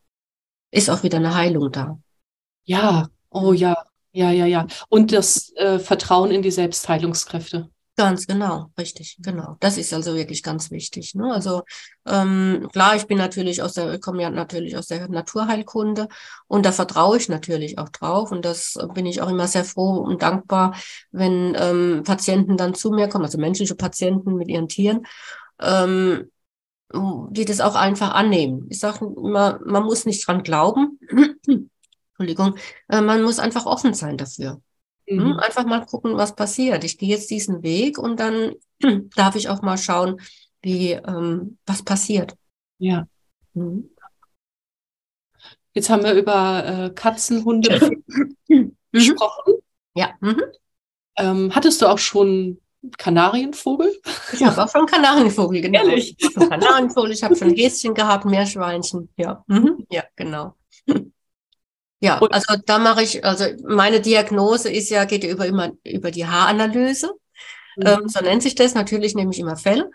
Speaker 2: ist auch wieder eine Heilung da.
Speaker 1: Ja, oh ja, Ja, ja, ja. Und das äh, Vertrauen in die Selbstheilungskräfte.
Speaker 2: Ganz genau, richtig, genau. Das ist also wirklich ganz wichtig. Ne? Also ähm, klar, ich bin natürlich aus der, ich komme ja natürlich aus der Naturheilkunde und da vertraue ich natürlich auch drauf und das bin ich auch immer sehr froh und dankbar, wenn ähm, Patienten dann zu mir kommen, also menschliche Patienten mit ihren Tieren, ähm, die das auch einfach annehmen. Ich sage immer, man muss nicht dran glauben. Entschuldigung, äh, man muss einfach offen sein dafür. Hm, mhm. Einfach mal gucken, was passiert. Ich gehe jetzt diesen Weg und dann [CLEARS THROAT] darf ich auch mal schauen, wie ähm, was passiert.
Speaker 1: Ja. Mhm. Jetzt haben wir über äh, Katzen, Hunde [LAUGHS] mhm. gesprochen.
Speaker 2: Ja. Mhm.
Speaker 1: Ähm, hattest du auch schon Kanarienvogel?
Speaker 2: Ich habe auch schon Kanarienvogel, genau. Ehrlich? Ich habe Kanarienvogel, ich habe schon [LAUGHS] Häschen gehabt, Meerschweinchen. Ja, mhm. ja, genau. Ja, und also da mache ich, also meine Diagnose ist ja, geht ja über, immer über die Haaranalyse. Mhm. Ähm, so nennt sich das. Natürlich nehme ich immer Fell.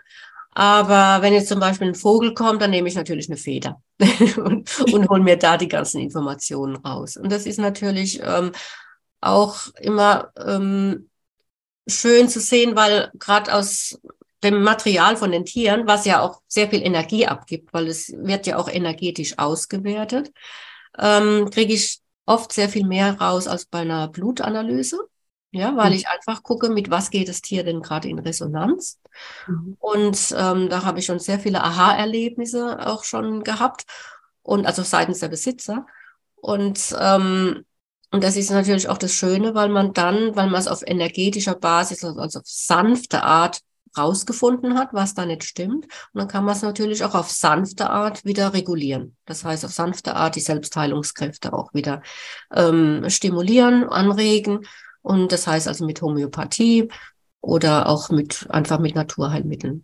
Speaker 2: Aber wenn jetzt zum Beispiel ein Vogel kommt, dann nehme ich natürlich eine Feder [LAUGHS] und, und hole mir da die ganzen Informationen raus. Und das ist natürlich ähm, auch immer ähm, schön zu sehen, weil gerade aus dem Material von den Tieren, was ja auch sehr viel Energie abgibt, weil es wird ja auch energetisch ausgewertet, ähm, kriege ich oft sehr viel mehr raus als bei einer Blutanalyse. Ja, weil mhm. ich einfach gucke, mit was geht das Tier denn gerade in Resonanz. Mhm. Und ähm, da habe ich schon sehr viele Aha-Erlebnisse auch schon gehabt. Und also seitens der Besitzer. Und, ähm, und das ist natürlich auch das Schöne, weil man dann, weil man es auf energetischer Basis, also auf sanfte Art rausgefunden hat, was da nicht stimmt. Und dann kann man es natürlich auch auf sanfte Art wieder regulieren. Das heißt, auf sanfte Art die Selbstheilungskräfte auch wieder ähm, stimulieren, anregen. Und das heißt also mit Homöopathie oder auch mit einfach mit Naturheilmitteln.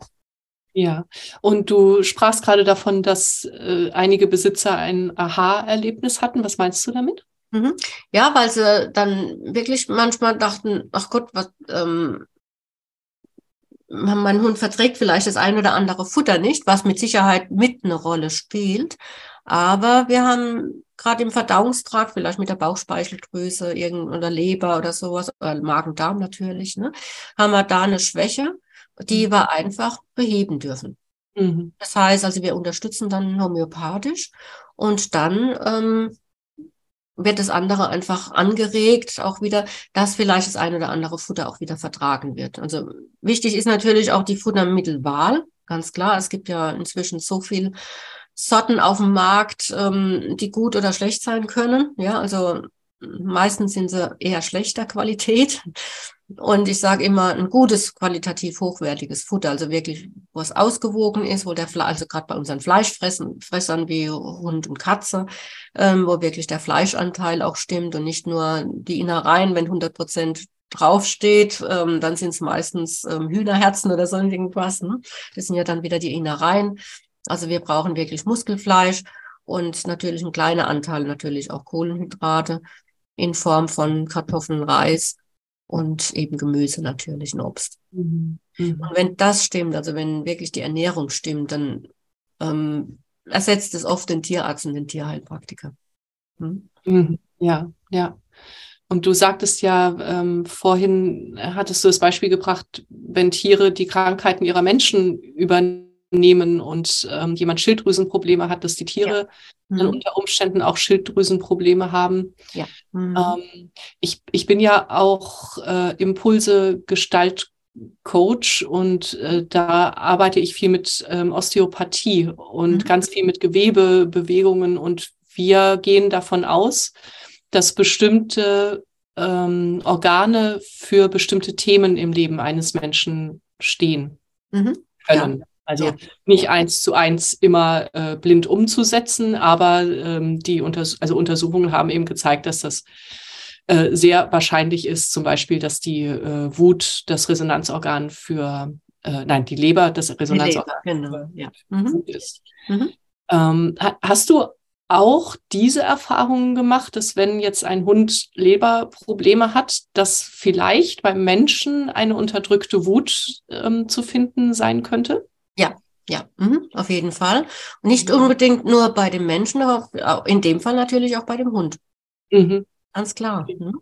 Speaker 1: Ja, und du sprachst gerade davon, dass äh, einige Besitzer ein Aha-Erlebnis hatten. Was meinst du damit?
Speaker 2: Mhm. Ja, weil sie dann wirklich manchmal dachten, ach Gott, was, ähm, mein Hund verträgt vielleicht das ein oder andere Futter nicht, was mit Sicherheit mit eine Rolle spielt. Aber wir haben gerade im Verdauungstrakt, vielleicht mit der Bauchspeicheldrüse irgend, oder Leber oder sowas, oder Magen-Darm natürlich, ne, haben wir da eine Schwäche, die mhm. wir einfach beheben dürfen. Mhm. Das heißt also, wir unterstützen dann homöopathisch und dann ähm, wird das andere einfach angeregt, auch wieder, dass vielleicht das ein oder andere Futter auch wieder vertragen wird. Also wichtig ist natürlich auch die Futtermittelwahl, ganz klar. Es gibt ja inzwischen so viel Sorten auf dem Markt, ähm, die gut oder schlecht sein können. Ja, also meistens sind sie eher schlechter Qualität. Und ich sage immer, ein gutes, qualitativ hochwertiges Futter, also wirklich, wo es ausgewogen ist, wo der Fleisch, also gerade bei unseren Fleischfressern wie Hund und Katze, ähm, wo wirklich der Fleischanteil auch stimmt und nicht nur die Innereien, wenn 100 Prozent draufsteht, ähm, dann sind es meistens ähm, Hühnerherzen oder so irgendwas. Ne? Das sind ja dann wieder die Innereien. Also wir brauchen wirklich Muskelfleisch und natürlich ein kleiner Anteil natürlich auch Kohlenhydrate in Form von Kartoffeln, Reis und eben Gemüse natürlich und Obst. Mhm. mhm. Und wenn das stimmt, also wenn wirklich die Ernährung stimmt, dann ähm, ersetzt es oft den Tierarzt und den Tierheilpraktiker.
Speaker 1: Hm? Mhm. Ja, ja. Und du sagtest ja ähm, vorhin, hattest du das Beispiel gebracht, wenn Tiere die Krankheiten ihrer Menschen übernehmen und ähm, jemand Schilddrüsenprobleme hat, dass die Tiere ja. mhm. unter Umständen auch Schilddrüsenprobleme haben. Ja. Mhm. Ähm, ich, ich bin ja auch äh, Impulse Gestalt Coach und äh, da arbeite ich viel mit ähm, Osteopathie und mhm. ganz viel mit Gewebebewegungen und wir gehen davon aus, dass bestimmte ähm, Organe für bestimmte Themen im Leben eines Menschen stehen mhm. können. Ja. Also ja. nicht eins zu eins immer äh, blind umzusetzen, aber ähm, die Unters also Untersuchungen haben eben gezeigt, dass das äh, sehr wahrscheinlich ist, zum Beispiel, dass die äh, Wut das Resonanzorgan für, äh, nein, die Leber das Resonanzorgan Leber, genau. ja. Mhm. Wut ist. Mhm. Ähm, hast du auch diese Erfahrungen gemacht, dass wenn jetzt ein Hund Leberprobleme hat, dass vielleicht beim Menschen eine unterdrückte Wut ähm, zu finden sein könnte?
Speaker 2: Ja, mhm, auf jeden Fall. Nicht mhm. unbedingt nur bei dem Menschen, aber in dem Fall natürlich auch bei dem Hund. Mhm. Ganz klar. Mhm.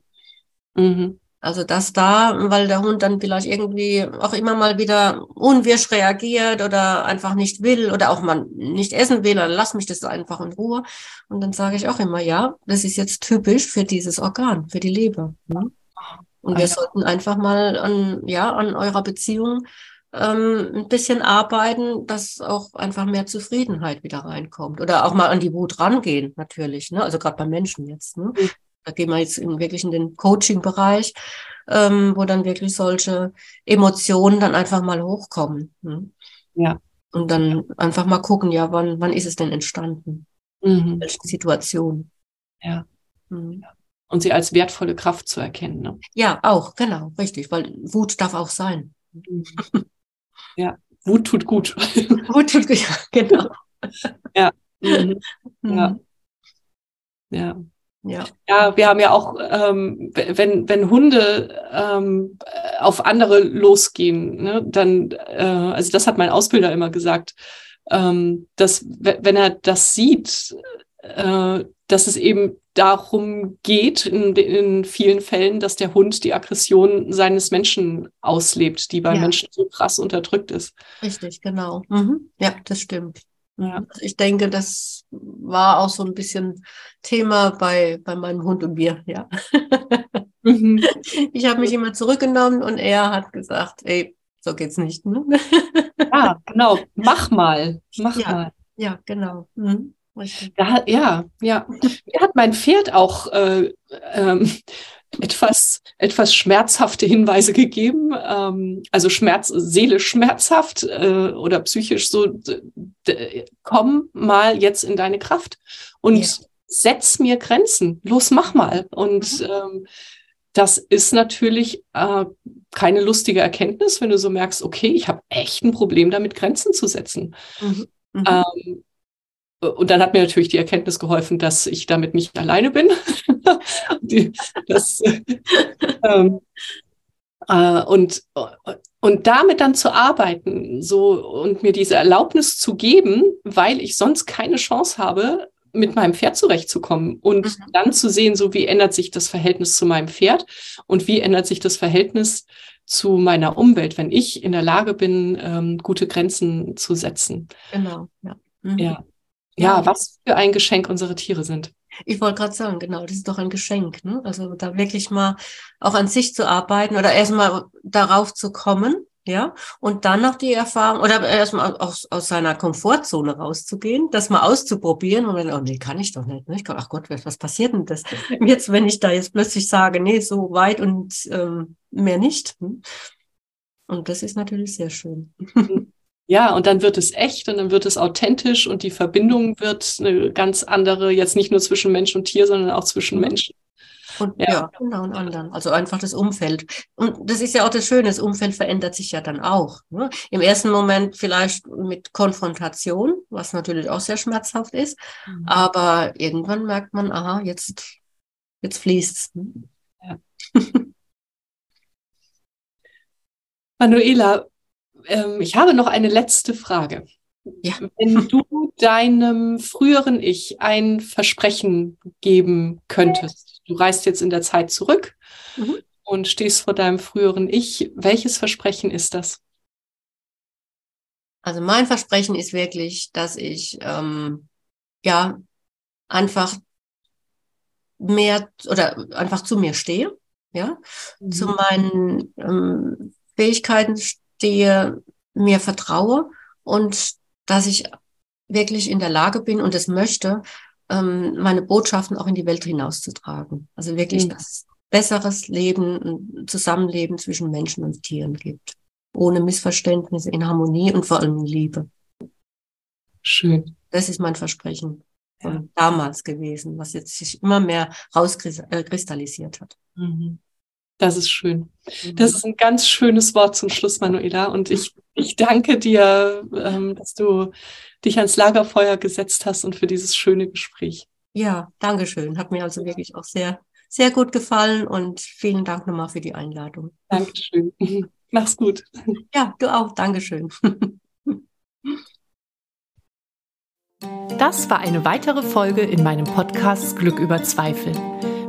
Speaker 2: Mhm. Also das da, weil der Hund dann vielleicht irgendwie auch immer mal wieder unwirsch reagiert oder einfach nicht will oder auch mal nicht essen will, dann lass mich das einfach in Ruhe. Und dann sage ich auch immer, ja, das ist jetzt typisch für dieses Organ, für die Leber. Ne? Und wir sollten einfach mal an, ja, an eurer Beziehung ähm, ein bisschen arbeiten, dass auch einfach mehr Zufriedenheit wieder reinkommt. Oder auch mal an die Wut rangehen, natürlich. Ne? Also gerade bei Menschen jetzt. Ne? Mhm. Da gehen wir jetzt in, wirklich in den Coaching-Bereich, ähm, wo dann wirklich solche Emotionen dann einfach mal hochkommen. Ne? Ja. Und dann einfach mal gucken, ja, wann, wann ist es denn entstanden? Mhm. In welchen Situationen?
Speaker 1: Ja. Mhm. Und sie als wertvolle Kraft zu erkennen. Ne?
Speaker 2: Ja, auch, genau, richtig, weil Wut darf auch sein. [LAUGHS]
Speaker 1: Ja, Wut tut gut. Wut tut gut, [LAUGHS] ja, genau. Ja. Mhm. Ja. Mhm. Ja. Ja. ja, wir haben ja auch, ähm, wenn, wenn Hunde ähm, auf andere losgehen, ne, dann, äh, also das hat mein Ausbilder immer gesagt, ähm, dass wenn er das sieht, äh, dass es eben darum geht, in, in, vielen Fällen, dass der Hund die Aggression seines Menschen auslebt, die bei ja. Menschen so krass unterdrückt ist.
Speaker 2: Richtig, genau. Mhm. Ja, das stimmt. Ja. Also ich denke, das war auch so ein bisschen Thema bei, bei meinem Hund und mir, ja. Mhm. [LAUGHS] Ich habe mich immer zurückgenommen und er hat gesagt, ey, so geht's nicht. Ne?
Speaker 1: Ja, genau. [LAUGHS] Mach mal. Mach
Speaker 2: ja.
Speaker 1: mal.
Speaker 2: Ja, genau. Mhm.
Speaker 1: Da, ja, ja. Mir hat mein Pferd auch äh, ähm, etwas, etwas schmerzhafte Hinweise gegeben. Ähm, also Schmerz, seelisch schmerzhaft äh, oder psychisch so, komm mal jetzt in deine Kraft und ja. setz mir Grenzen. Los, mach mal. Und mhm. ähm, das ist natürlich äh, keine lustige Erkenntnis, wenn du so merkst, okay, ich habe echt ein Problem damit, Grenzen zu setzen. Mhm. Mhm. Ähm, und dann hat mir natürlich die Erkenntnis geholfen, dass ich damit nicht alleine bin. [LAUGHS] das, [LAUGHS] ähm, äh, und, und damit dann zu arbeiten, so und mir diese Erlaubnis zu geben, weil ich sonst keine Chance habe, mit meinem Pferd zurechtzukommen und mhm. dann zu sehen, so wie ändert sich das Verhältnis zu meinem Pferd und wie ändert sich das Verhältnis zu meiner Umwelt, wenn ich in der Lage bin, ähm, gute Grenzen zu setzen.
Speaker 2: Genau,
Speaker 1: ja. Mhm. Ja. Ja, was für ein Geschenk unsere Tiere sind.
Speaker 2: Ich wollte gerade sagen, genau, das ist doch ein Geschenk. Ne? Also da wirklich mal auch an sich zu arbeiten oder erstmal darauf zu kommen, ja, und dann noch die Erfahrung oder erstmal aus, aus seiner Komfortzone rauszugehen, das mal auszuprobieren und dann, oh nee, kann ich doch nicht. Ne? Ich kann, ach Gott, was passiert denn das [LAUGHS] jetzt, wenn ich da jetzt plötzlich sage, nee, so weit und ähm, mehr nicht. Hm? Und das ist natürlich sehr schön. [LAUGHS]
Speaker 1: Ja, und dann wird es echt und dann wird es authentisch und die Verbindung wird eine ganz andere, jetzt nicht nur zwischen Mensch und Tier, sondern auch zwischen mhm. Menschen.
Speaker 2: Und ja. ja, genau, und anderen. Also einfach das Umfeld. Und das ist ja auch das Schöne, das Umfeld verändert sich ja dann auch. Ne? Im ersten Moment vielleicht mit Konfrontation, was natürlich auch sehr schmerzhaft ist. Mhm. Aber irgendwann merkt man, aha, jetzt, jetzt fließt's. Ne? Ja.
Speaker 1: Manuela, ähm, ich habe noch eine letzte Frage. Ja. Wenn du deinem früheren Ich ein Versprechen geben könntest, du reist jetzt in der Zeit zurück mhm. und stehst vor deinem früheren Ich, welches Versprechen ist das?
Speaker 2: Also mein Versprechen ist wirklich, dass ich ähm, ja einfach mehr oder einfach zu mir stehe, ja, mhm. zu meinen ähm, Fähigkeiten stehe, mir vertraue und dass ich wirklich in der Lage bin und es möchte, ähm, meine Botschaften auch in die Welt hinauszutragen. Also wirklich, mhm. dass es besseres Leben, ein Zusammenleben zwischen Menschen und Tieren gibt. Ohne Missverständnisse, in Harmonie und vor allem in Liebe.
Speaker 1: Schön.
Speaker 2: Das ist mein Versprechen von ja. damals gewesen, was jetzt sich immer mehr rauskristallisiert hat. Mhm.
Speaker 1: Das ist schön. Mhm. Das ist ein ganz schönes Wort zum Schluss, Manuela. Und ich, ich danke dir, ähm, dass du dich ans Lagerfeuer gesetzt hast und für dieses schöne Gespräch.
Speaker 2: Ja, danke schön. Hat mir also wirklich auch sehr, sehr gut gefallen und vielen Dank nochmal für die Einladung.
Speaker 1: Dankeschön. [LAUGHS] Mach's gut.
Speaker 2: Ja, du auch. Dankeschön.
Speaker 3: Das war eine weitere Folge in meinem Podcast Glück über Zweifel.